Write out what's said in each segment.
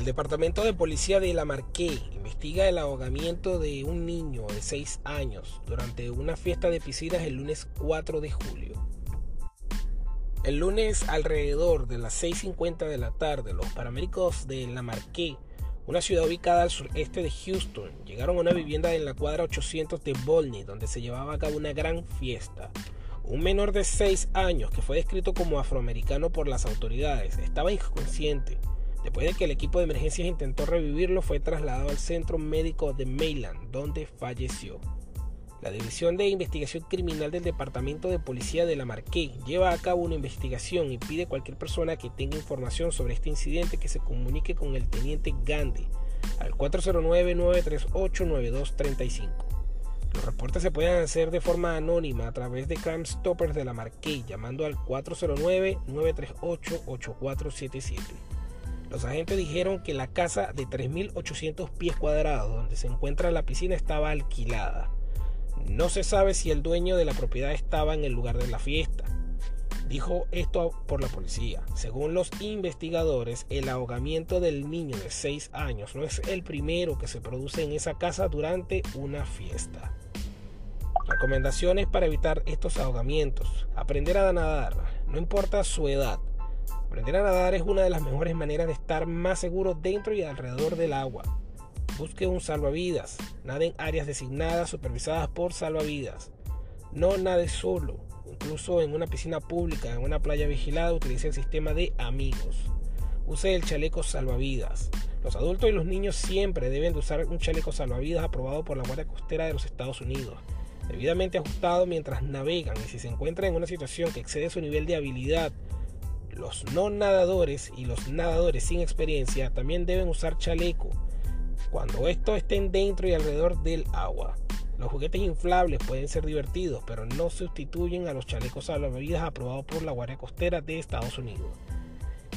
El Departamento de Policía de La Marqué investiga el ahogamiento de un niño de 6 años durante una fiesta de piscinas el lunes 4 de julio. El lunes alrededor de las 6.50 de la tarde, los paramédicos de La Marqué, una ciudad ubicada al sureste de Houston, llegaron a una vivienda en la cuadra 800 de Volney, donde se llevaba a cabo una gran fiesta. Un menor de 6 años, que fue descrito como afroamericano por las autoridades, estaba inconsciente Después de que el equipo de emergencias intentó revivirlo, fue trasladado al centro médico de Mayland, donde falleció. La División de Investigación Criminal del Departamento de Policía de la Marqué lleva a cabo una investigación y pide a cualquier persona que tenga información sobre este incidente que se comunique con el teniente Gandhi al 409-938-9235. Los reportes se pueden hacer de forma anónima a través de Crime Stoppers de la Marqué llamando al 409-938-8477. Los agentes dijeron que la casa de 3.800 pies cuadrados donde se encuentra la piscina estaba alquilada. No se sabe si el dueño de la propiedad estaba en el lugar de la fiesta. Dijo esto por la policía. Según los investigadores, el ahogamiento del niño de 6 años no es el primero que se produce en esa casa durante una fiesta. Recomendaciones para evitar estos ahogamientos. Aprender a nadar, no importa su edad. Aprender a nadar es una de las mejores maneras de estar más seguro dentro y alrededor del agua. Busque un salvavidas. Nade en áreas designadas supervisadas por salvavidas. No nade solo. Incluso en una piscina pública, en una playa vigilada, utilice el sistema de amigos. Use el chaleco salvavidas. Los adultos y los niños siempre deben de usar un chaleco salvavidas aprobado por la Guardia Costera de los Estados Unidos, debidamente ajustado mientras navegan y si se encuentran en una situación que excede su nivel de habilidad los no nadadores y los nadadores sin experiencia también deben usar chaleco cuando estos estén dentro y alrededor del agua. Los juguetes inflables pueden ser divertidos, pero no sustituyen a los chalecos salvavidas aprobados por la Guardia Costera de Estados Unidos.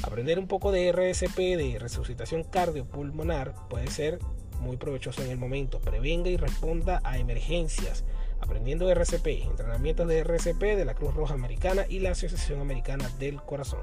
Aprender un poco de RSP, de resucitación cardiopulmonar, puede ser muy provechoso en el momento. Prevenga y responda a emergencias aprendiendo RCP, entrenamientos de RCP de la Cruz Roja Americana y la Asociación Americana del Corazón.